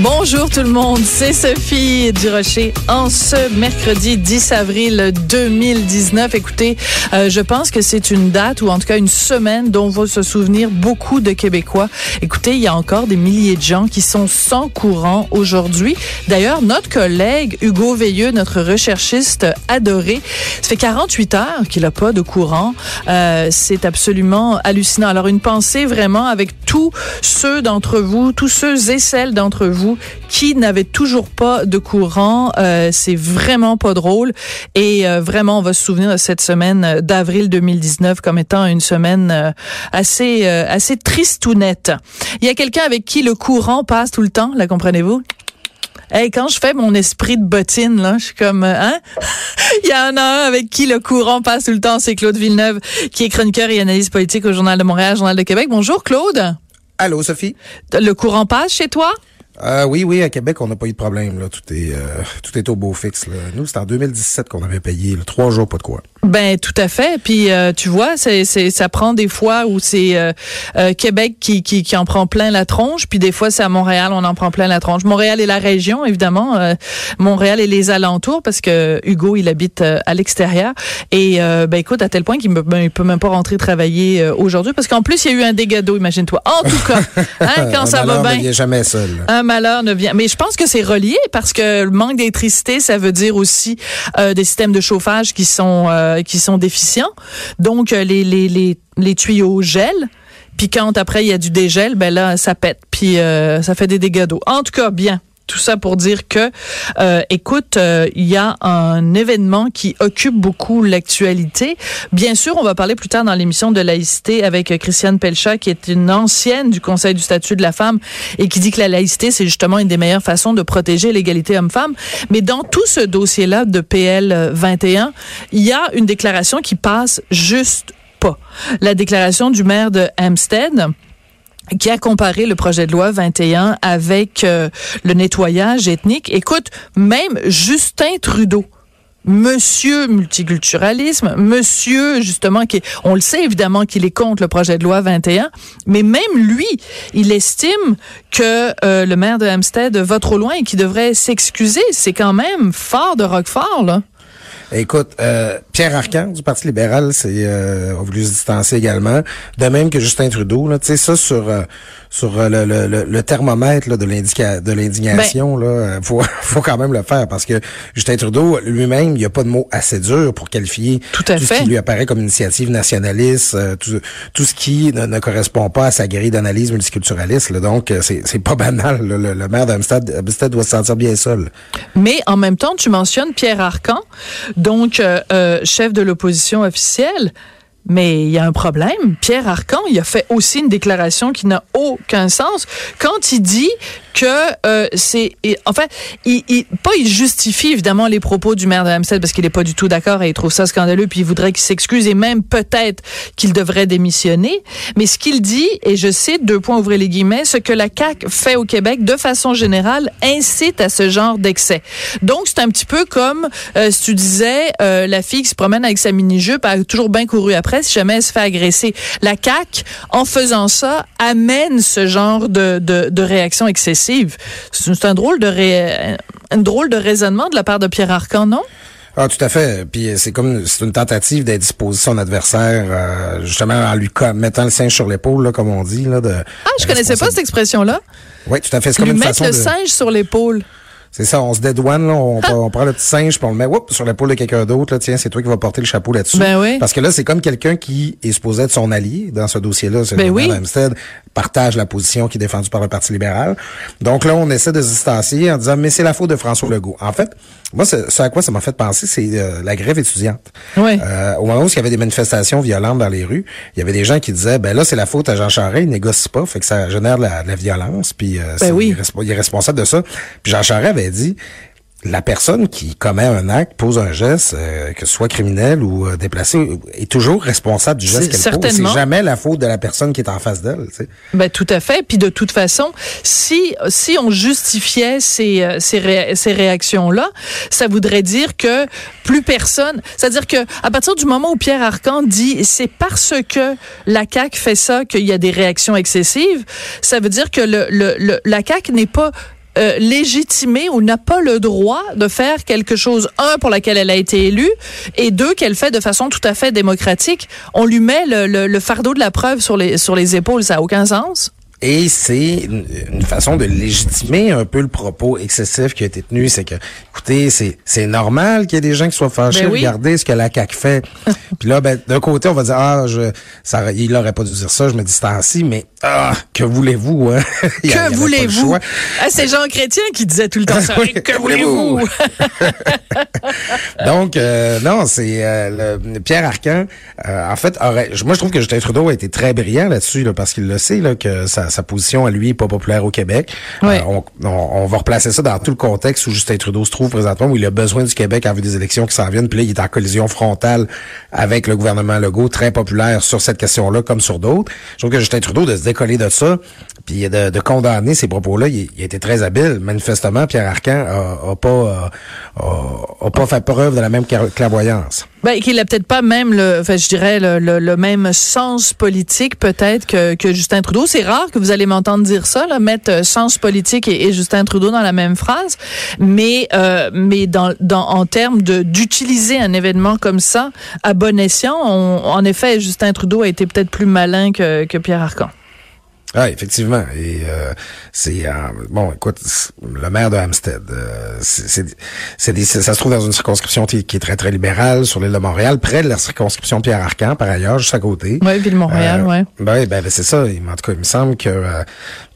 Bonjour tout le monde, c'est Sophie Durocher en ce mercredi 10 avril 2019. Écoutez, euh, je pense que c'est une date ou en tout cas une semaine dont vont se souvenir beaucoup de Québécois. Écoutez, il y a encore des milliers de gens qui sont sans courant aujourd'hui. D'ailleurs, notre collègue Hugo Veilleux, notre recherchiste adoré, ça fait 48 heures qu'il n'a pas de courant. Euh, c'est absolument hallucinant. Alors une pensée vraiment avec tous ceux d'entre vous, tous ceux et celles d'entre vous qui n'avaient toujours pas de courant. Euh, c'est vraiment pas drôle. Et euh, vraiment, on va se souvenir de cette semaine d'avril 2019 comme étant une semaine euh, assez assez tristounette. Il y a quelqu'un avec qui le courant passe tout le temps, la comprenez-vous? Hey, quand je fais mon esprit de bottine, là, je suis comme, hein? Il y en a un avec qui le courant passe tout le temps, c'est Claude Villeneuve, qui est chroniqueur et analyste politique au Journal de Montréal, Journal de Québec. Bonjour, Claude. Allô, Sophie? Le courant passe chez toi? Euh, oui, oui, à Québec, on n'a pas eu de problème. Là. Tout est euh, tout est au beau fixe. Là. Nous, c'était en 2017 qu'on avait payé. Là, trois jours, pas de quoi. Ben tout à fait. Puis euh, tu vois, c'est, c'est ça prend des fois où c'est euh, euh, Québec qui, qui, qui en prend plein la tronche, puis des fois c'est à Montréal on en prend plein la tronche. Montréal et la région évidemment, euh, Montréal et les alentours parce que Hugo il habite à l'extérieur et ben écoute à tel point qu'il ne ben, peut même pas rentrer travailler aujourd'hui parce qu'en plus il y a eu un dégât d'eau, imagine-toi. En tout cas, hein, quand ça va bien. jamais seul. Malheur ne vient. Mais je pense que c'est relié parce que le manque d'électricité, ça veut dire aussi euh, des systèmes de chauffage qui sont euh, qui sont déficients. Donc euh, les les les les tuyaux gèlent. Puis quand après il y a du dégel, ben là ça pète. Puis ça fait des dégâts d'eau. En tout cas, bien. Tout ça pour dire que, euh, écoute, euh, il y a un événement qui occupe beaucoup l'actualité. Bien sûr, on va parler plus tard dans l'émission de laïcité avec euh, Christiane Pelchat, qui est une ancienne du Conseil du statut de la femme et qui dit que la laïcité, c'est justement une des meilleures façons de protéger l'égalité homme-femme. Mais dans tout ce dossier-là de PL 21, il y a une déclaration qui passe juste pas. La déclaration du maire de Hampstead qui a comparé le projet de loi 21 avec euh, le nettoyage ethnique. Écoute, même Justin Trudeau, Monsieur multiculturalisme, Monsieur justement qui, on le sait évidemment qu'il est contre le projet de loi 21, mais même lui, il estime que euh, le maire de Hampstead va trop loin et qu'il devrait s'excuser. C'est quand même fort de Roquefort là. Écoute, euh, Pierre Arcan du Parti libéral c'est euh, a voulu se distancer également. De même que Justin Trudeau, là, tu sais ça sur euh, sur euh, le, le, le, thermomètre là, de l'indignation là, euh, faut faut quand même le faire parce que Justin Trudeau lui-même, il y a pas de mots assez durs pour qualifier Tout à ce fait. qui lui apparaît comme initiative nationaliste, tout, tout ce qui ne, ne correspond pas à sa grille d'analyse multiculturaliste. Là. Donc c'est c'est pas banal. là. Le, le maire d'Amsterdam Amsterdam doit se sentir bien seul. Mais en même temps, tu mentionnes Pierre Arcan, donc chef de l'opposition officielle. Mais il y a un problème. Pierre Arcan, il a fait aussi une déclaration qui n'a aucun sens quand il dit que euh, c'est, enfin, il, il, pas il justifie évidemment les propos du maire de Hampstead parce qu'il n'est pas du tout d'accord et il trouve ça scandaleux puis il voudrait qu'il s'excuse et même peut-être qu'il devrait démissionner. Mais ce qu'il dit, et je cite deux points ouvrez les guillemets, ce que la CAC fait au Québec de façon générale incite à ce genre d'excès. Donc c'est un petit peu comme euh, si tu disais euh, la fille qui se promène avec sa mini jupe a toujours bien couru après si jamais elle se fait agresser. La CAC en faisant ça amène ce genre de de, de réaction excessive. C'est un drôle de ré, un drôle de raisonnement de la part de Pierre Arcan, non? Ah, tout à fait. Puis euh, c'est comme c'est une tentative d'indisposer son adversaire, euh, justement en lui mettant le singe sur l'épaule, là, comme on dit. Là, de, Ah, je connaissais pas cette expression-là. Oui, tout à fait. C'est comme Lui une mettre façon le de. singe sur l'épaule. C'est ça, on se dédouane, là, on, on prend le petit singe, puis on le met whoop, sur l'épaule de quelqu'un d'autre. Là, tiens, c'est toi qui vas porter le chapeau là-dessus. Ben oui. Parce que là, c'est comme quelqu'un qui est supposé être son allié dans ce dossier-là. C'est Ben oui. partage la position qui est défendue par le Parti libéral. Donc là, on essaie de se distancier en disant, mais c'est la faute de François Legault. En fait, moi, ce à quoi ça m'a fait penser, c'est euh, la grève étudiante. Oui. Euh, au moment où il y avait des manifestations violentes dans les rues, il y avait des gens qui disaient, ben là, c'est la faute à Jean Charest, il négocie pas, fait que ça génère de la, de la violence, puis euh, Ben oui. il, est il est responsable de ça. Puis Jean Charest avait dit, la personne qui commet un acte, pose un geste, euh, que ce soit criminel ou euh, déplacé, est toujours responsable du geste qu'elle pose. C'est jamais la faute de la personne qui est en face d'elle. Tu sais. Ben tout à fait. Puis de toute façon, si si on justifiait ces euh, ces, ces réactions là, ça voudrait dire que plus personne. C'est-à-dire que à partir du moment où Pierre Arcan dit c'est parce que la CAC fait ça qu'il y a des réactions excessives, ça veut dire que le, le, le la CAC n'est pas euh, légitimée ou n'a pas le droit de faire quelque chose, un, pour laquelle elle a été élue, et deux, qu'elle fait de façon tout à fait démocratique. On lui met le, le fardeau de la preuve sur les, sur les épaules, ça n'a aucun sens. Et c'est une, façon de légitimer un peu le propos excessif qui a été tenu. C'est que, écoutez, c'est, c'est normal qu'il y ait des gens qui soient fâchés. Ben Regardez ce que la CAQ fait. Puis là, ben, d'un côté, on va dire, ah, je, ça, il aurait pas dû dire ça, je me distancie, mais, ah, que voulez-vous, hein? que voulez-vous? Ah, c'est Jean Chrétien qui disait tout le temps ça. que voulez-vous? Donc, euh, non, c'est, euh, Pierre Arcan, euh, en fait, aurait, moi, je trouve que Justin Trudeau a été très brillant là-dessus, là, parce qu'il le sait, là, que sa, position à lui est pas populaire au Québec. On, va replacer ça dans tout le contexte où Justin Trudeau se trouve présentement, où il a besoin du Québec en vue des élections qui s'en viennent. Puis là, il est en collision frontale avec le gouvernement Legault, très populaire sur cette question-là comme sur d'autres. Je trouve que Justin Trudeau de se décoller de ça, puis de, condamner ces propos-là, il, a été très habile. Manifestement, Pierre Arcan a, pas a, pas fait preuve de la même clairvoyance. Ben, qu'il a peut-être pas même le, enfin, je dirais le, même sens politique peut-être que, Justin Trudeau. C'est rare que vous allez m'entendre dire ça, là, mettre euh, sens politique et, Justin Trudeau dans la même phrase, mais euh, mais dans, dans en termes d'utiliser un événement comme ça à bon escient, en effet, Justin Trudeau a été peut-être plus malin que, que Pierre Arcan. Ah, effectivement. Et euh, c'est euh, bon, écoute, le maire de Hampstead, euh, c'est, c'est, ça se trouve dans une circonscription qui est très très libérale sur l'île de Montréal, près de la circonscription Pierre Arcan, par ailleurs, juste à côté. Oui, ville Montréal, ouais. Ben, ben, c'est ça. En tout cas, il me semble que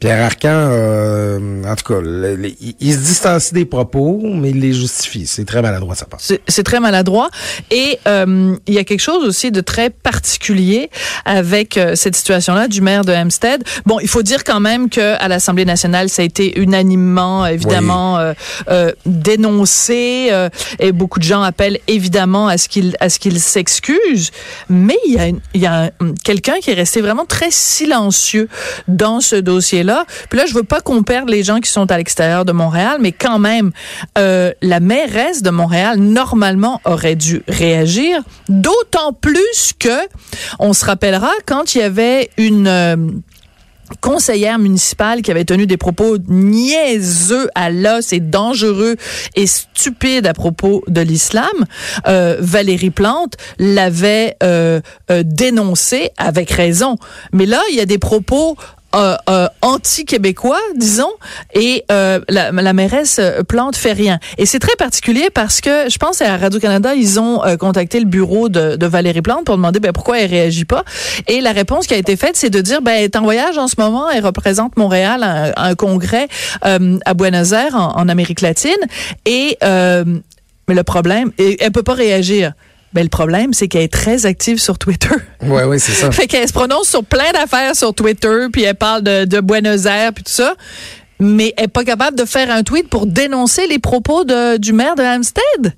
Pierre Arcan, en tout cas, il, se distancie des propos, mais il les justifie. C'est très maladroit, ça passe. C'est, très maladroit. Et il y a quelque chose aussi de très particulier avec cette situation-là du maire de Hampstead. Bon, il faut dire quand même que à l'Assemblée nationale, ça a été unanimement, évidemment, euh, euh, dénoncé, euh, et beaucoup de gens appellent évidemment à ce qu'il à ce qu'il s'excuse. Mais il y a, il y a quelqu'un qui est resté vraiment très silencieux dans ce dossier-là. Puis là, je veux pas qu'on perde les gens qui sont à l'extérieur de Montréal, mais quand même, la mairesse de Montréal normalement aurait dû réagir. D'autant plus que on se rappellera quand il y avait une conseillère municipale qui avait tenu des propos niaiseux à l'os et dangereux et stupides à propos de l'islam, euh, Valérie Plante l'avait euh, euh, dénoncé avec raison. Mais là, il y a des propos euh, euh, anti-québécois, disons, et euh, la, la, mairesse Plante fait rien. Et c'est très particulier parce que je pense à Radio-Canada, ils ont contacté le bureau de, de, Valérie Plante pour demander ben, pourquoi elle réagit pas. Et la réponse qui a été faite, c'est de dire, ben, elle est en voyage en ce moment, elle représente Montréal à un, congrès à Buenos Aires, en, en Amérique latine, et mais le problème, elle peut pas réagir. Ben, le problème, c'est qu'elle est très active sur Twitter. Oui, oui, c'est ça. fait qu'elle se prononce sur plein d'affaires sur Twitter, puis elle parle de, de Buenos Aires, puis tout ça. Mais elle n'est pas capable de faire un tweet pour dénoncer les propos de, du maire de Hampstead.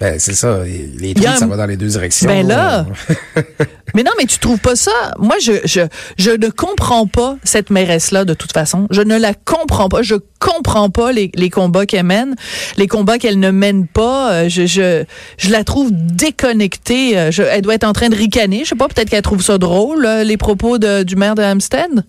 Ben, c'est ça. Les tweets, ça va dans les deux directions. Ben là. mais non, mais tu trouves pas ça? Moi, je, je, je ne comprends pas cette mairesse-là, de toute façon. Je ne la comprends pas. Je comprends pas les, les combats qu'elle mène, les combats qu'elle ne mène pas. Euh, je, je, je la trouve déconnectée. Euh, je, elle doit être en train de ricaner. Je sais pas, peut-être qu'elle trouve ça drôle, euh, les propos de, du maire de Hampstead.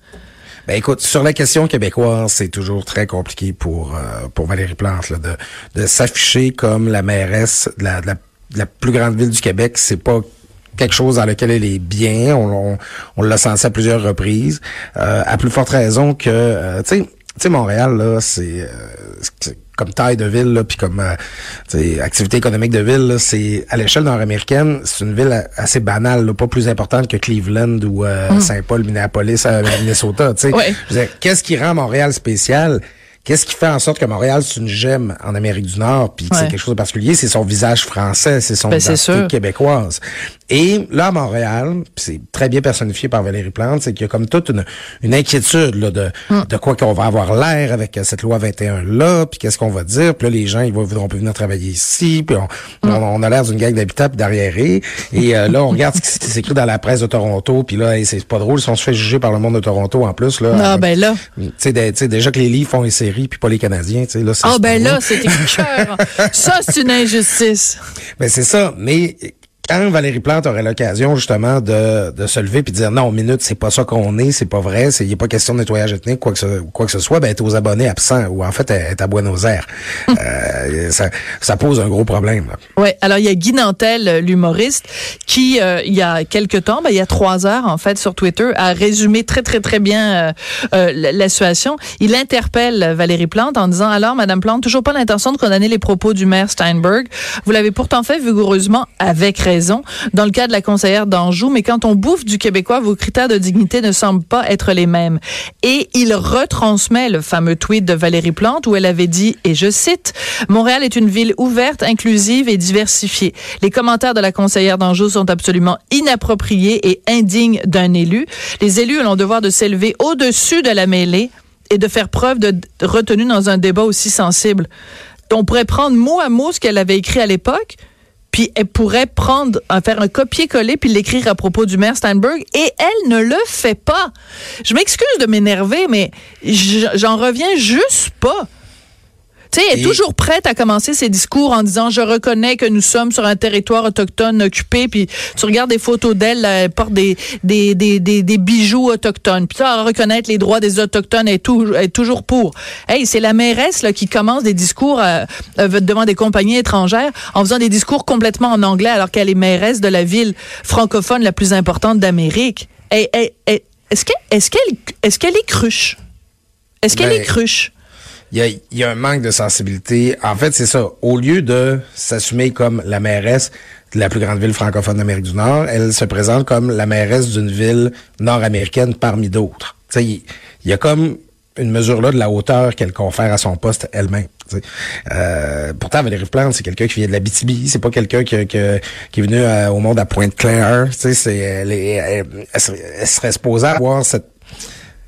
Ben écoute, sur la question québécoise, c'est toujours très compliqué pour euh, pour Valérie Plante là, de, de s'afficher comme la mairesse de la, de la, plus grande ville du Québec. C'est pas quelque chose dans lequel elle est bien. On, on, l'a senti à plusieurs reprises. Euh, à plus forte raison que, euh, tu sais, Montréal, là, c'est comme taille de ville, puis comme euh, activité économique de ville, c'est à l'échelle nord-américaine, c'est une ville assez banale, pas plus importante que Cleveland ou euh, mm. Saint-Paul, Minneapolis, euh, Minnesota. Ouais. Qu'est-ce qui rend Montréal spécial? Qu'est-ce qui fait en sorte que Montréal, c'est une gemme en Amérique du Nord, puis que c'est quelque chose de particulier, c'est son visage français, c'est son Ben, identité québécoise. Et là, à Montréal, c'est très bien personnifié par Valérie Plante, c'est qu'il y a comme toute une, une inquiétude là, de, Hum. de quoi qu'on va avoir l'air avec cette loi 21-là, puis qu'est-ce qu'on va dire, puis là, les gens, ils vont- voudront plus venir travailler ici, puis on, Hum. on, on a l'air d'une gang d'habitants puis d'arriérés. Et euh, là, on regarde ce qui, s'écrit dans la presse de Toronto, puis là, hey, c'est pas drôle, si on se fait juger par le monde de Toronto en plus, là. Ah, ben là. tu sais, déjà que les livres font les séries, puis pas les Canadiens, tu sais, là, c'est Ah, c'est ben là, c'était cœur. Ça, c'est une injustice. Ben c'est ça, mais quand Valérie Plante aurait l'occasion justement de, de se lever puis de dire non, minute, c'est pas ça qu'on est, c'est pas vrai, c'est y a pas question de nettoyage ethnique quoi que ce, quoi que ce soit, ben est aux abonnés absents ou en fait est à Buenos Aires. Euh, ça, ça pose un gros problème. là. Ouais. Alors il y a Guy Nantel, l'humoriste, qui euh, il y a quelque temps, ben, il y a trois heures en fait sur Twitter, a résumé très très très bien euh, euh, la, la situation. Il interpelle Valérie Plante en disant alors Madame Plante, toujours pas l'intention de condamner les propos du maire Steinberg. Vous l'avez pourtant fait vigoureusement avec raison dans le cas de la conseillère d'Anjou, mais quand on bouffe du québécois, vos critères de dignité ne semblent pas être les mêmes. Et il retransmet le fameux tweet de Valérie Plante où elle avait dit, et je cite, Montréal est une ville ouverte, inclusive et diversifiée. Les commentaires de la conseillère d'Anjou sont absolument inappropriés et indignes d'un élu. Les élus ont le devoir de s'élever au-dessus de la mêlée et de faire preuve de retenue dans un débat aussi sensible. On pourrait prendre mot à mot ce qu'elle avait écrit à l'époque, puis elle pourrait prendre, euh, faire un copier-coller puis l'écrire à propos du maire Steinberg, et elle ne le fait pas. Je m'excuse de m'énerver, mais j'en reviens juste pas. Tu sais, elle est Et- toujours prête à commencer ses discours en disant je reconnais que nous sommes sur un territoire autochtone occupé puis tu regardes des photos d'elle elle porte des des, des, des, des bijoux autochtones puis ça reconnaître les droits des autochtones est, tou- elle est toujours pour. Hey, c'est la mairesse là qui commence des discours euh, euh, devant des compagnies étrangères en faisant des discours complètement en anglais alors qu'elle est mairesse de la ville francophone la plus importante d'Amérique. Hey, hey, hey, est-ce qu'elle qu'elle est-ce qu'elle est cruche? Est-ce qu'elle Ben, est cruche? Il y a, y a un manque de sensibilité. En fait, c'est ça. Au lieu de s'assumer comme la mairesse de la plus grande ville francophone d'Amérique du Nord, elle se présente comme la mairesse d'une ville nord-américaine parmi d'autres. Il y a comme une mesure là de la hauteur qu'elle confère à son poste elle-même. Euh, pourtant, Valérie Plante, c'est quelqu'un qui vient de la BTB, c'est pas quelqu'un qui, qui, qui est venu euh, au monde à Pointe-Claire. Elle, elle- elle elle serait supposée avoir cette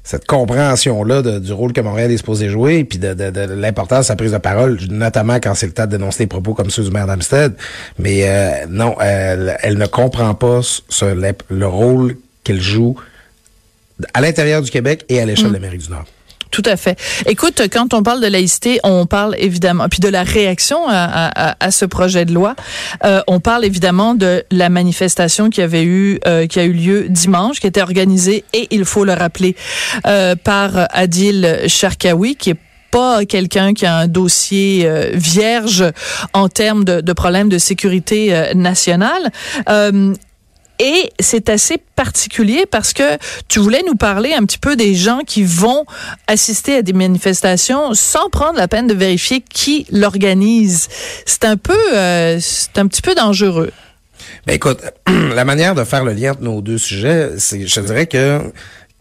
cette compréhension-là du rôle que Montréal est supposé jouer, et puis de, de, de l'importance de sa prise de parole, notamment quand c'est le temps de dénoncer des propos comme ceux du maire d'Amstead. Mais euh, non, elle, elle ne comprend pas ce- le, le rôle qu'elle joue à l'intérieur du Québec et à l'échelle de l'Amérique du Nord. Tout à fait. Écoute, quand on parle de laïcité, on parle évidemment, puis de la réaction à, ce projet de loi, euh, on parle évidemment de la manifestation qui avait eu, euh, qui a eu lieu dimanche, qui était organisée, et il faut le rappeler, euh, par Adil Sharkawi, qui est pas quelqu'un qui a un dossier vierge en termes de, de problèmes de sécurité nationale. Et c'est assez particulier parce que tu voulais nous parler un petit peu des gens qui vont assister à des manifestations sans prendre la peine de vérifier qui l'organise. C'est un peu, euh, c'est un petit peu dangereux. Ben écoute, la manière de faire le lien entre nos deux sujets, je dirais que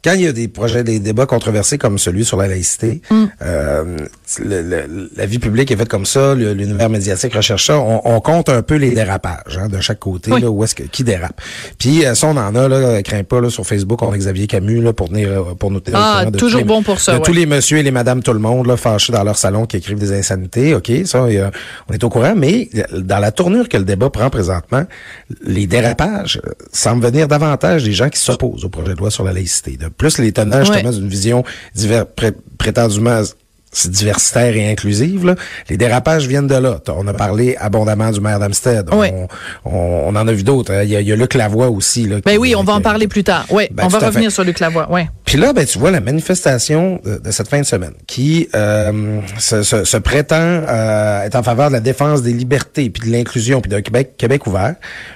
quand il y a des projets, des débats controversés comme celui sur la laïcité, euh, le- le- la vie publique est faite comme ça, l'univers médiatique recherche ça, on, on compte un peu les dérapages hein, de chaque côté, Oui. là, où est-ce que qui dérape. Puis euh, ça, on en a, là, crains pas, là, sur Facebook, on a Xavier Camus là, pour tenir euh, pour nous tenir Ah, de toujours tous les- bon pour ça, De ouais. tous les messieurs et les madames tout le monde là, fâchés dans leur salon qui écrivent des insanités, ok, ça, y a- on est au courant, mais dans la tournure que le débat prend présentement, les dérapages euh, semblent venir davantage des gens qui s'opposent au projet de loi sur la laïcité. De plus les tenants justement d'une vision divers, pré- prétendument diversitaire et inclusive. Là. Les dérapages viennent de là. On a parlé abondamment du maire d'Amstead. Oui. On, on, on en a vu d'autres. hein. Il y a, il y a Luc Lavoie aussi. Là, Ben oui, on va en parler plus tard. Oui, Ben, on va revenir sur Luc Lavoie. Ouais. Puis là, ben, tu vois la manifestation de, de cette fin de semaine qui euh, se, se- se prétend euh, être en faveur de la défense des libertés, puis de l'inclusion, puis d'un Québec, Québec ouvert.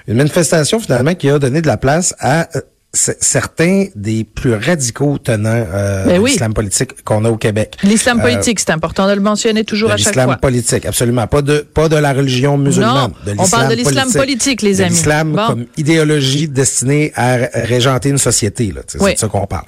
Une manifestation finalement qui a donné de la place à euh, certains des plus radicaux tenants euh, Ben oui. de l'islam politique qu'on a au Québec. L'islam Euh, politique, c'est important de le mentionner toujours à chaque l'islam fois. politique, absolument. Pas de, pas de la religion musulmane. Non, de on parle de l'islam politique, les amis. L'islam Bon. comme idéologie destinée à régenter une société. là. Oui. C'est de ça qu'on parle.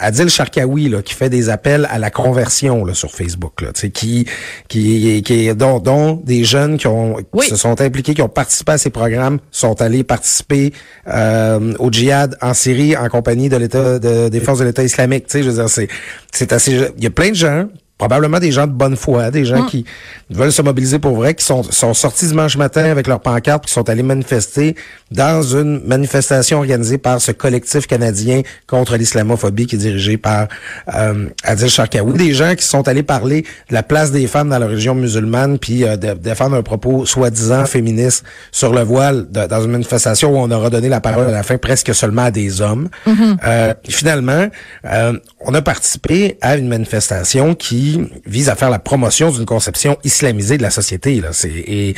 Adil Sharkawi, là, qui fait des appels à la conversion là, sur Facebook, là, qui, qui, qui, dont, dont des jeunes qui, ont, qui se sont impliqués, qui ont participé à ces programmes, sont allés participer euh, au djihad en Syrie en compagnie de l'État, de, des forces de l'État islamique. Tu sais, je veux dire, c'est, c'est assez. Il y a plein de gens probablement des gens de bonne foi, des Mm. gens qui veulent se mobiliser pour vrai, qui sont, sont sortis dimanche matin avec leur pancarte, qui sont allés manifester dans une manifestation organisée par ce collectif canadien contre l'islamophobie qui est dirigé par euh, Adil Sharkawi. Des gens qui sont allés parler de la place des femmes dans la religion musulmane, puis euh, de, défendre un propos soi-disant féministe sur le voile de- dans une manifestation où on aura donné la parole à la fin presque seulement à des hommes. Euh, finalement, euh, on a participé à une manifestation qui vise à faire la promotion d'une conception islamisée de la société. Là. C'est, et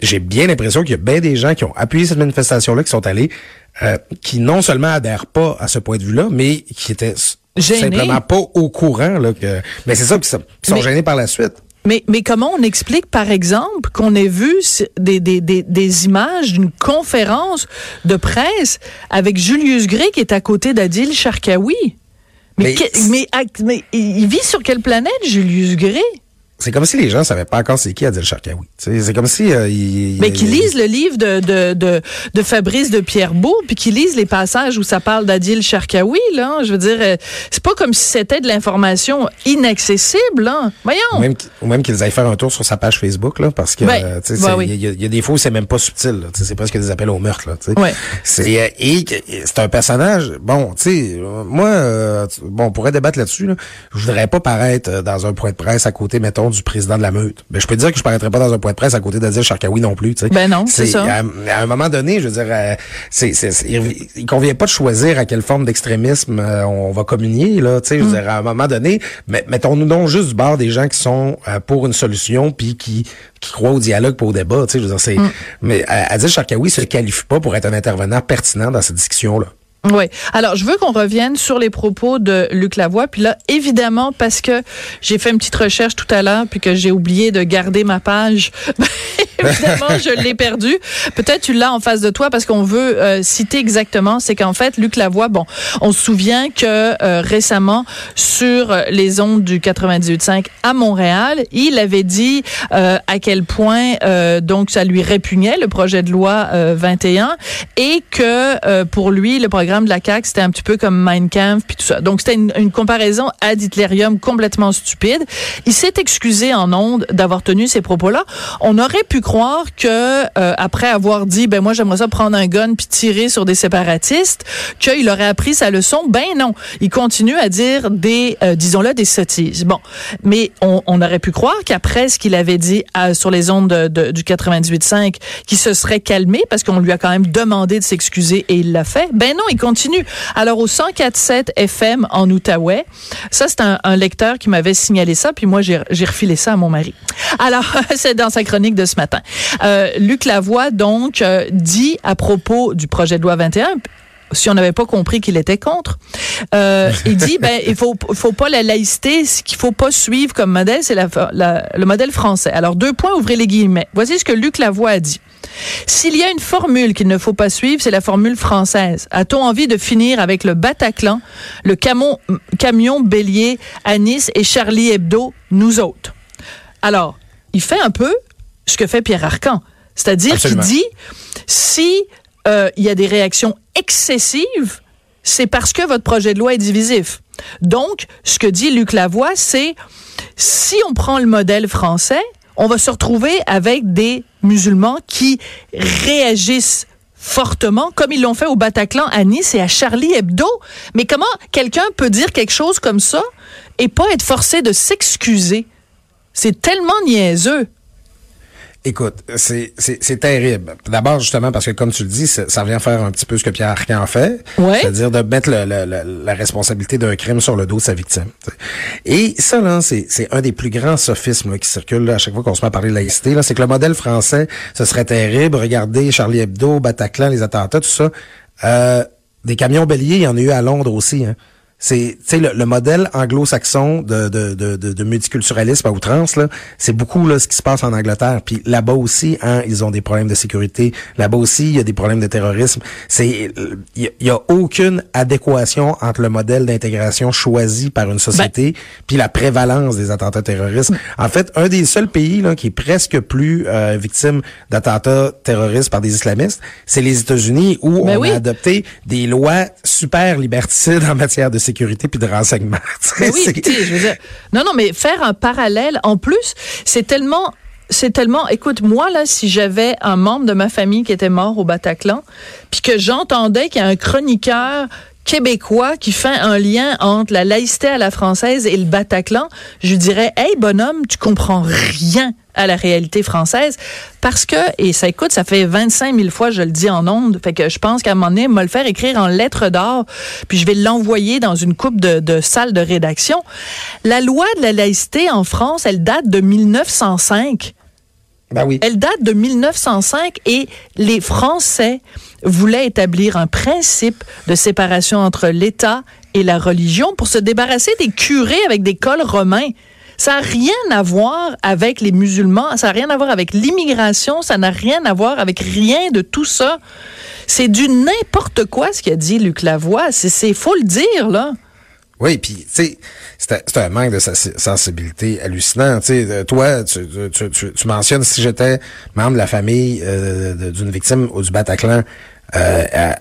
j'ai bien l'impression qu'il y a bien des gens qui ont appuyé cette manifestation-là, qui sont allés, euh, qui non seulement adhèrent pas à ce point de vue-là, mais qui étaient simplement pas au courant. Là, que, mais c'est ça, qui sont, qui sont Mais- gênés par la suite. Mais, mais comment on explique, par exemple, qu'on ait vu des, des, des images d'une conférence de presse avec Julius Gray qui est à côté d'Adil Sharkawi? Mais, Mais- il vit sur quelle planète, Julius Gray? C'est comme si les gens savaient pas encore c'est qui Adil Sharkawi. C'est comme si... euh, il- Mais il- qui lisent le livre de, de, de, de Fabrice de Pierrebourg, puis qui lisent les passages où ça parle d'Adil Sharkawi, là. Je veux dire, euh, c'est pas comme si c'était de l'information inaccessible, là. Voyons. Ou même, même qu'ils aillent faire un tour sur sa page Facebook, là, parce que Ben, euh, oui. il y, a- il y a des fois où c'est même pas subtil. C'est presque des appels au meurtre. Là. Ouais. C'est euh, et c'est un personnage. Bon, tu sais, euh, moi, euh, bon, on pourrait débattre là-dessus. Là. Je voudrais pas paraître dans un point de presse à côté, mettons, du président de la meute. Ben, je peux te dire que je paraîtrais pas dans un point de presse à côté d'Adil Sharkawi non plus. tu sais. Ben non, c'est ça. À, à un moment donné, je veux dire, euh, c'est, il, il convient pas de choisir à quelle forme d'extrémisme euh, on va communier. Là, tu sais, je Mm. veux dire, à un moment donné, mais, mettons-nous donc juste du bord des gens qui sont euh, pour une solution puis qui qui croient au dialogue, pas au débat. Tu sais, je veux dire, c'est. Mm. Mais euh, Adil Sharkawi se qualifie pas pour être un intervenant pertinent dans cette discussion-là. Oui. Alors, je veux qu'on revienne sur les propos de Luc Lavoie. Puis là, évidemment, parce que j'ai fait une petite recherche tout à l'heure, puis que j'ai oublié de garder ma page, évidemment, je l'ai perdu. Peut-être tu l'as en face de toi parce qu'on veut euh, citer exactement. C'est qu'en fait, Luc Lavoie, bon, on se souvient que euh, récemment, sur les ondes du 98.5 à Montréal, il avait dit euh, à quel point euh, donc ça lui répugnait le projet de loi euh, 21 et que euh, pour lui le programme de la CAQ c'était un petit peu comme Mein Kampf puis tout ça. Donc c'était une, comparaison ad Hitlerium complètement stupide. Il s'est excusé en ondes d'avoir tenu ces propos-là. On aurait pu croire que euh, après avoir dit ben moi j'aimerais ça prendre un gun puis tirer sur des séparatistes qu'il aurait appris sa leçon. Ben non, il continue à dire des euh, disons-le des sottises. Bon, mais on, aurait pu croire qu'après ce qu'il avait dit euh, sur les ondes de, de, du 98.5, qu'il se serait calmé parce qu'on lui a quand même demandé de s'excuser et il l'a fait. Ben non, il continue. Alors au 104.7 FM en Outaouais, ça c'est un, lecteur qui m'avait signalé ça, puis moi j'ai refilé ça à mon mari. Alors c'est dans sa chronique de ce matin. Euh, Luc Lavoie donc euh, dit à propos du projet de loi 21 si on n'avait pas compris qu'il était contre. Euh, il dit ben il faut faut pas la laïcité, ce qu'il faut pas suivre comme modèle, c'est le modèle français. Alors deux points, ouvrez les guillemets. Voici ce que Luc Lavoie a dit. S'il y a une formule qu'il ne faut pas suivre, c'est la formule française. A-t-on envie de finir avec le Bataclan, le camon- camion bélier à Nice et Charlie Hebdo, nous autres? Alors, il fait un peu ce que fait Pierre Arcan. C'est-à-dire qu'il dit, si euh, il y a des réactions excessives, c'est parce que votre projet de loi est divisif. Donc, ce que dit Luc Lavoie, c'est si on prend le modèle français, on va se retrouver avec des musulmans qui réagissent fortement, comme ils l'ont fait au Bataclan, à Nice et à Charlie Hebdo. Mais comment quelqu'un peut dire quelque chose comme ça et pas être forcé de s'excuser? C'est tellement niaiseux. Écoute, c'est, c'est, c'est terrible. D'abord, justement, parce que comme tu le dis, ça, ça revient faire un petit peu ce que Pierre Arcan fait. Ouais. C'est-à-dire de mettre le- le- le- la responsabilité d'un crime sur le dos de sa victime. t'sais. Et ça, là, c'est, c'est un des plus grands sophismes là, qui circulent là, à chaque fois qu'on se met à parler de laïcité. Là, c'est que le modèle français, ce serait terrible. Regardez Charlie Hebdo, Bataclan, les attentats, tout ça. Euh, des camions béliers, il y en a eu à Londres aussi. Hein. C'est le, le modèle anglo-saxon de, de, de, de, multiculturalisme à outrance, là, c'est beaucoup là, ce qui se passe en Angleterre. Puis là-bas aussi, hein, ils ont des problèmes de sécurité. Là-bas aussi, il y a des problèmes de terrorisme. C'est il y, a aucune adéquation entre le modèle d'intégration choisi par une société ben puis la prévalence des attentats terroristes. En fait, un des seuls pays là, qui est presque plus euh, victime d'attentats terroristes par des islamistes, c'est les États-Unis où ben on a adopté des lois super liberticides en matière de sécurité puis de renseignement. oui, je veux dire, non, non, mais faire un parallèle, en plus, c'est tellement c'est tellement, écoute, moi, là, si j'avais un membre de ma famille qui était mort au Bataclan, puis que j'entendais qu'il y a un chroniqueur québécois qui fait un lien entre la laïcité à la française et le Bataclan, je dirais, hey, bonhomme, tu comprends rien à la réalité française parce que, et ça écoute, ça fait 25 000 fois, je le dis en ondes, fait que je pense qu'à un moment donné, me le faire écrire en lettres d'or, puis je vais l'envoyer dans une coupe de, de salles de rédaction. La loi de la laïcité en France, elle date de 1905. Ben oui. Elle date de 1905 et les Français voulaient établir un principe de séparation entre l'État et la religion pour se débarrasser des curés avec des cols romains. Ça n'a rien à voir avec les musulmans, ça n'a rien à voir avec l'immigration, ça n'a rien à voir avec rien de tout ça. C'est du n'importe quoi ce qu'a dit Luc Lavoie. C'est faut le dire, là. Oui, puis tu sais, c'est un manque de sensibilité hallucinant. Sais, toi, tu, mentionnes si j'étais membre de la famille euh, d'une victime ou du Bataclan, euh,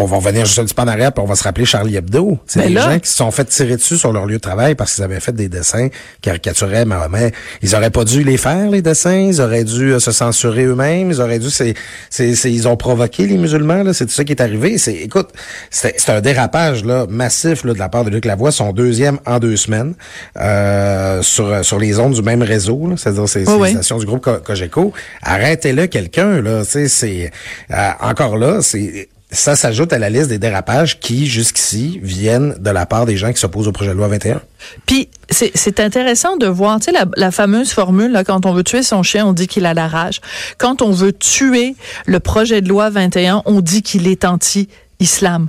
on va revenir juste un petit peu en arrière, puis on va se rappeler Charlie Hebdo. C'est ben des gens qui se sont fait tirer dessus sur leur lieu de travail parce qu'ils avaient fait des dessins caricaturaient Mahomet. Ils auraient pas dû les faire, les dessins. Ils auraient dû euh, se censurer eux-mêmes. Ils auraient dû... C'est, c'est, ils ont provoqué les musulmans. Là. C'est tout ça qui est arrivé. C'est, écoute, c'est, un dérapage là, massif là, de la part de Luc Lavoie, son deuxième en deux semaines, euh, sur, sur les ondes du même réseau. C'est-à-dire c'est, les stations du groupe Cogeco. Arrêtez-le quelqu'un. là. C'est, euh, encore là, c'est ça s'ajoute à la liste des dérapages qui, jusqu'ici, viennent de la part des gens qui s'opposent au projet de loi 21. Puis, c'est intéressant de voir, tu sais, la, la, fameuse formule, là, quand on veut tuer son chien, on dit qu'il a la rage. Quand on veut tuer le projet de loi 21, on dit qu'il est anti-islam.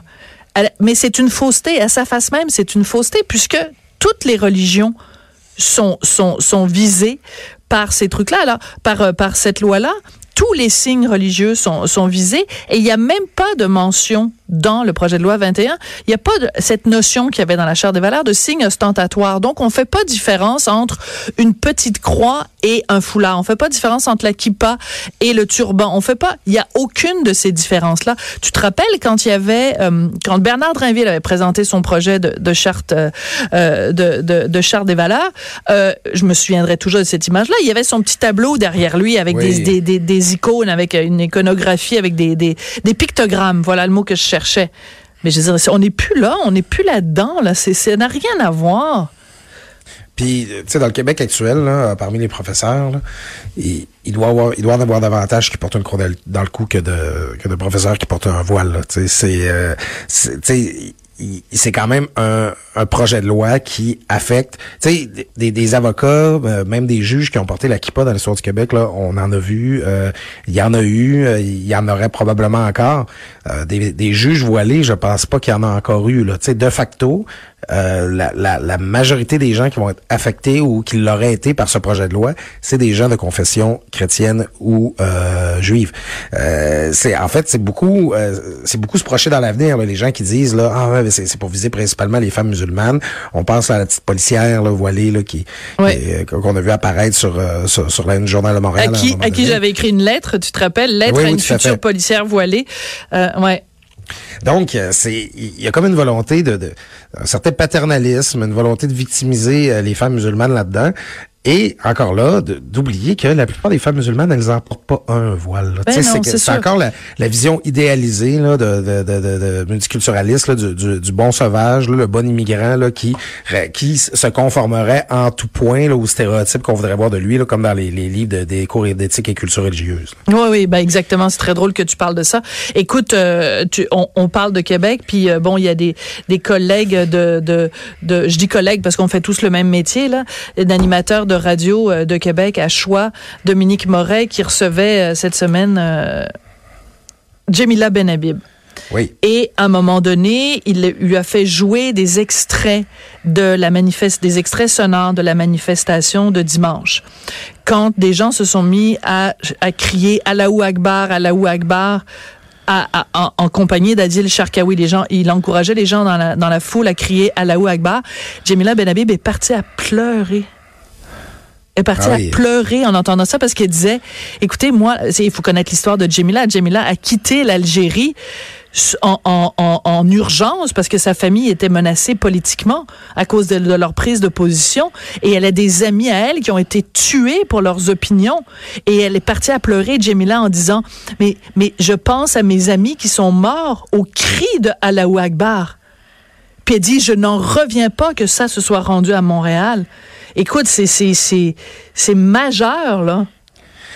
Mais c'est une fausseté, à sa face même, c'est une fausseté, puisque toutes les religions sont, sont, sont visées par ces trucs-là, là, par, euh, par cette loi-là tous les signes religieux sont, sont visés et il n'y a même pas de mention dans le projet de loi 21. Il n'y a pas de, cette notion qu'il y avait dans la Charte des valeurs de signe ostentatoire. Donc, on fait pas différence entre une petite croix et un foulard. On fait pas différence entre la kippa et le turban. On fait pas, il y a aucune de ces différences-là. Tu te rappelles quand il y avait, euh, quand Bernard Drinville avait présenté son projet de, de charte, euh, de, de, de, charte des valeurs, euh, je me souviendrai toujours de cette image-là. Il y avait son petit tableau derrière lui avec des, des, des, des, icônes, avec une iconographie, avec des, des, des pictogrammes. Voilà le mot que je cherchais. Mais je veux dire, on n'est plus là, on n'est plus là-dedans. Là. ça n'a rien à voir. Puis, tu sais, dans le Québec actuel, là, parmi les professeurs, il, doit avoir, il doit en avoir davantage qui portent une croix dans le cou que de, que de professeurs qui portent un voile. Tu sais, c'est, euh, c'est quand même un, un, projet de loi qui affecte, tu sais, des, des, avocats, euh, même des juges qui ont porté la kippa dans l'histoire du Québec, là, on en a vu, euh, il y en a eu, euh, il y en aurait probablement encore. des, des juges voilés, je pense pas qu'il y en a encore eu, là. Tu sais, de facto, euh, la, la, la, majorité des gens qui vont être affectés ou qui l'auraient été par ce projet de loi, c'est des gens de confession chrétienne ou euh, juive. Euh, c'est en fait c'est beaucoup euh, c'est beaucoup se projeter dans l'avenir les gens qui disent là ah ouais, c'est pour viser principalement les femmes musulmanes. On pense à la petite policière là, voilée là qui qu'on a vu apparaître sur sur, sur le journal de Montréal. À qui, à, qui j'avais écrit une lettre, tu te rappelles, lettre à une future policière voilée. ouais. Donc, euh, c'est il y a comme une volonté de, de, un certain paternalisme, une volonté de victimiser euh, les femmes musulmanes là-dedans. Et encore là, d'oublier que la plupart des femmes musulmanes, elles n'en portent pas un voile. Ben c'est encore la, la, vision idéalisée là, de, de, de, de multiculturaliste là, du, du, du, bon sauvage, là, le bon immigrant là, qui, qui se conformerait en tout point là, aux stéréotypes qu'on voudrait voir de lui, là, comme dans les, les livres des cours d'éthique et culture religieuse. Oui, oui, ben exactement. C'est très drôle que tu parles de ça. Écoute, euh, tu, on, on, parle de Québec, puis euh, bon, il y a des, des collègues de, de, de, je dis collègues parce qu'on fait tous le même métier là, d'animateurs de radio euh, de Québec à Choix, Dominique Moret, qui recevait euh, cette semaine euh, Jamila Benhabib. Oui. Et à un moment donné, il lui a fait jouer des extraits de la manifeste, des extraits sonores de la manifestation de dimanche. Quand des gens se sont mis à, à crier Allahu Akbar, Allahu Akbar, à, en, en, compagnie d'Adil Sharkawi. Les gens, il encourageait les gens dans la, dans la foule à crier Allahu Akbar. Jamila Benhabib est partie à pleurer est partie ah oui. à pleurer en entendant ça parce qu'elle disait, écoutez, moi, il faut connaître l'histoire de Jamila. Jamila a quitté l'Algérie en, en, en, en, urgence parce que sa famille était menacée politiquement à cause de, de, leur prise de position et elle a des amis à elle qui ont été tués pour leurs opinions et elle est partie à pleurer Jamila en disant mais mais je pense à mes amis qui sont morts au cri de Allahu Akbar puis elle dit je n'en reviens pas que ça se soit rendu à Montréal Écoute, c'est c'est c'est c'est majeur là,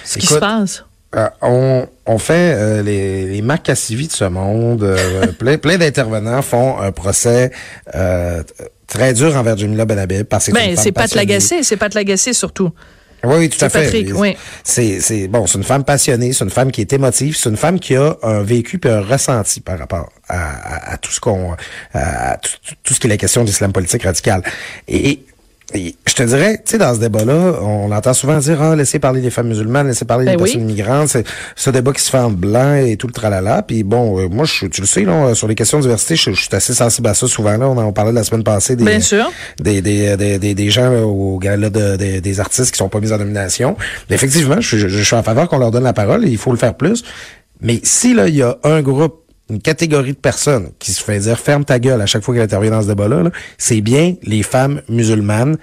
ce Écoute, qui se passe. Euh, on, on fait euh, les, les Marc Cassivi de ce monde, euh, plein, plein d'intervenants font un procès très dur envers Jamila Benhabib parce que ben, c'est Pat Lagacé, c'est Pat Lagacé surtout. Oui, oui, tout à fait. Patrick, oui. C'est, c'est bon, c'est une femme passionnée, c'est une femme qui est émotive, c'est une femme qui a un vécu puis un ressenti par rapport à, à, à tout ce qu'on, à, tout, tout, ce qui est la question de l'islam politique radical. Et, et je te dirais, tu sais, dans ce débat-là, on entend souvent dire, ah, laissez parler les femmes musulmanes, laissez parler ben les oui. personnes migrantes. C'est ce débat qui se fait en blanc et tout le tralala. Puis bon, euh, moi, je, tu le sais, là, sur les questions de diversité, je, je, suis assez sensible à ça souvent. Là, on en parlait la semaine passée des, Bien sûr. des, des, des, des, des gens là, au gala de, des, des artistes qui sont pas mis en nomination. Mais effectivement, je, je, je suis en faveur qu'on leur donne la parole et il faut le faire plus. Mais si là, il y a un groupe une catégorie de personnes qui se fait dire ferme ta gueule à chaque fois qu'elle intervient dans ce débat-là, -là, c'est bien les femmes musulmanes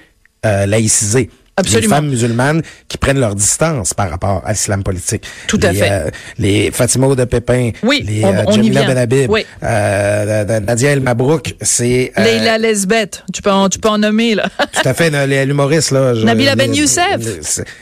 euh, laïcisées. Absolument. Les femmes musulmanes qui prennent leur distance par rapport à l'islam politique. Tout à les, fait. Euh, les Fatima de Pépin, oui, les on, euh, on Jamila Benhabib, oui. euh, Nadia El Mabrouk, c'est... Euh, Leila Lesbeth, tu peux en, tu peux en nommer, là. tout à fait, l'humoriste, là. Je, Nabila Ben Youssef.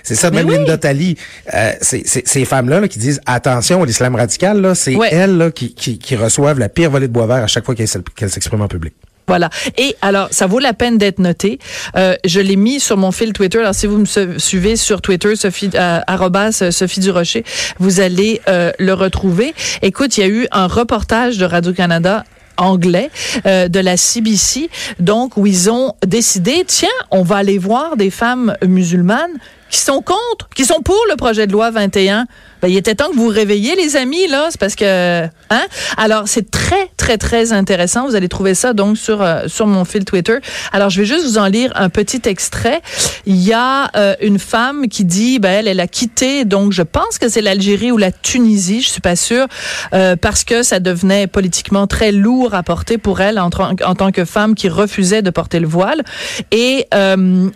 C'est ça, même oui. Linda Tali. Euh, c'est ces femmes-là là, qui disent, attention, l'islam radical, là, c'est elles là, qui, qui, qui, reçoivent la pire volée de bois vert à chaque fois qu'elles qu s'expriment en public. Voilà. Et alors, ça vaut la peine d'être noté. Euh, je l'ai mis sur mon fil Twitter. Alors, si vous me suivez sur Twitter, Sophie, euh, arrobas, Sophie Durocher, vous allez euh, le retrouver. Écoute, il y a eu un reportage de Radio-Canada anglais euh, de la CBC, donc où ils ont décidé, tiens, on va aller voir des femmes musulmanes qui sont contre, qui sont pour le projet de loi 21. Ben, il était temps que vous vous réveilliez, les amis, là. C'est parce que, hein? Alors, c'est très, très, très intéressant. Vous allez trouver ça, donc, sur, euh, sur mon fil Twitter. Alors, je vais juste vous en lire un petit extrait. Il y a euh, une femme qui dit, ben, elle, elle a quitté, donc, je pense que c'est l'Algérie ou la Tunisie, je suis pas sûre, euh, parce que ça devenait politiquement très lourd à porter pour elle en, en tant que femme qui refusait de porter le voile. Et,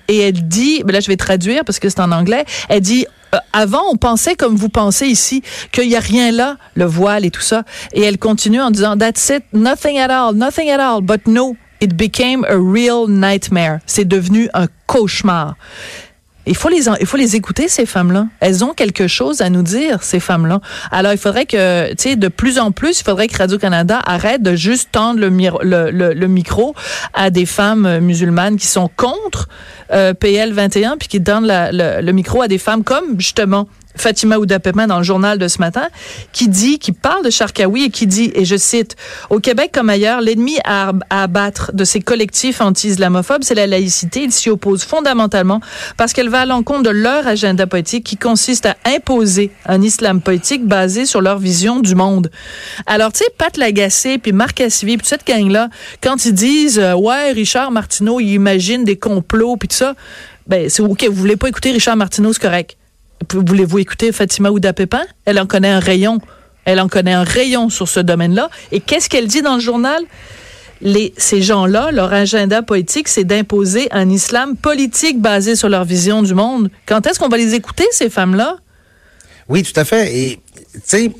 et elle dit, ben là, je vais traduire parce que c'est en anglais, elle dit, avant, on pensait comme vous pensez ici, qu'il n'y a rien là, le voile et tout ça. Et elle continue en disant, that's it, nothing at all, nothing at all, but no, it became a real nightmare. C'est devenu un cauchemar. Il faut les il faut les écouter ces femmes-là. Elles ont quelque chose à nous dire ces femmes-là. Alors il faudrait que tu sais de plus en plus, il faudrait que Radio Canada arrête de juste tendre le, le, le, le micro à des femmes musulmanes qui sont contre euh, PL 21 puis qui donnent le, le micro à des femmes comme justement Fatima Oudapépin dans le journal de ce matin, qui dit, qui parle de Charkaoui et qui dit, et je cite, au Québec comme ailleurs, l'ennemi à, à, abattre de ces collectifs anti-islamophobes, c'est la laïcité. Ils s'y opposent fondamentalement parce qu'elle va à l'encontre de leur agenda politique qui consiste à imposer un islam politique basé sur leur vision du monde. Alors, tu sais, Pat Lagacé, puis Marc Cassivi, puis cette gang-là, quand ils disent, euh, ouais, Richard Martineau, il imagine des complots, puis tout ça, ben, c'est OK, vous voulez pas écouter Richard Martineau, c'est correct voulez-vous écouter Fatima Ouda Pépin? Elle en connaît un rayon. Elle en connaît un rayon sur ce domaine-là. Et qu'est-ce qu'elle dit dans le journal? Les, ces gens-là, leur agenda politique, c'est d'imposer un islam politique basé sur leur vision du monde. Quand est-ce qu'on va les écouter, ces femmes-là? Oui, tout à fait. Et, tu sais,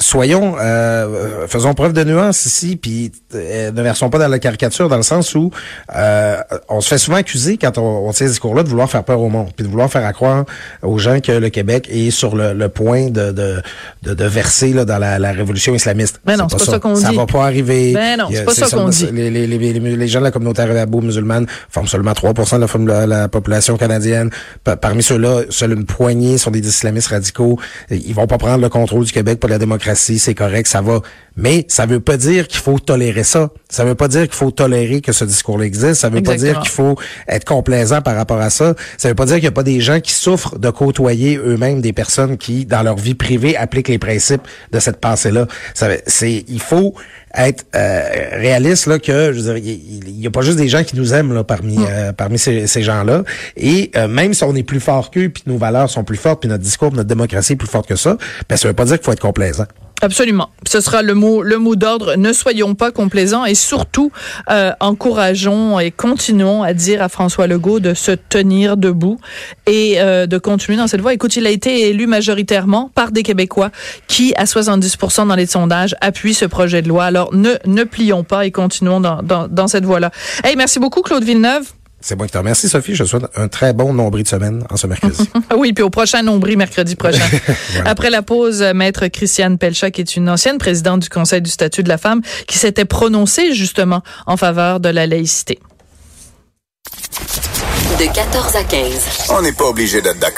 soyons, euh, faisons preuve de nuance ici, puis euh, ne versons pas dans la caricature, dans le sens où euh, on se fait souvent accuser quand on, on tient ce discours-là de vouloir faire peur au monde, puis de vouloir faire croire aux gens que le Québec est sur le, le point de, de, de, de, verser là, dans la, la révolution islamiste. Mais non, c'est pas, pas, ça qu'on dit. Ça va pas arriver. Ben non, c'est pas ça qu'on dit. Les, les, les, les, gens de la communauté arabo-musulmane forment seulement 3 de la, la, la population canadienne. Parmi ceux-là, seule une poignée sont des islamistes radicaux. Ils vont pas prendre le contrôle du Québec pour la démocratie démocratie, c'est correct, ça va. Mais ça veut pas dire qu'il faut tolérer ça. Ça veut pas dire qu'il faut tolérer que ce discours-là existe. Ça veut pas dire qu'il faut être complaisant par rapport à ça. Ça veut pas dire qu'il y a pas des gens qui souffrent de côtoyer eux-mêmes des personnes qui, dans leur vie privée, appliquent les principes de cette pensée-là. C'est, il faut être euh, réaliste là que je veux dire, il, y, a pas juste des gens qui nous aiment là parmi mm. euh, parmi ces, ces gens-là. Et euh, même si on est plus fort qu'eux, puis nos valeurs sont plus fortes, puis notre discours, notre démocratie est plus forte que ça, ben ça veut pas dire qu'il faut être complaisant. Absolument. Ce sera le mot, le mot d'ordre. Ne soyons pas complaisants et surtout euh, encourageons et continuons à dire à François Legault de se tenir debout et euh, de continuer dans cette voie. Écoute, il a été élu majoritairement par des Québécois qui, à 70% dans les sondages, appuient ce projet de loi. Alors ne ne plions pas et continuons dans, dans, dans cette voie-là. Hey, merci beaucoup Claude Villeneuve. C'est moi qui te remercie, Sophie. Je souhaite un très bon nombril de semaine en ce mercredi. oui, puis au prochain nombril mercredi prochain. Après la pause, Maître Christiane Pelcha, qui est une ancienne présidente du Conseil du statut de la femme, qui s'était prononcée justement en faveur de la laïcité. De 14 à 15. On n'est pas obligé d'être d'accord.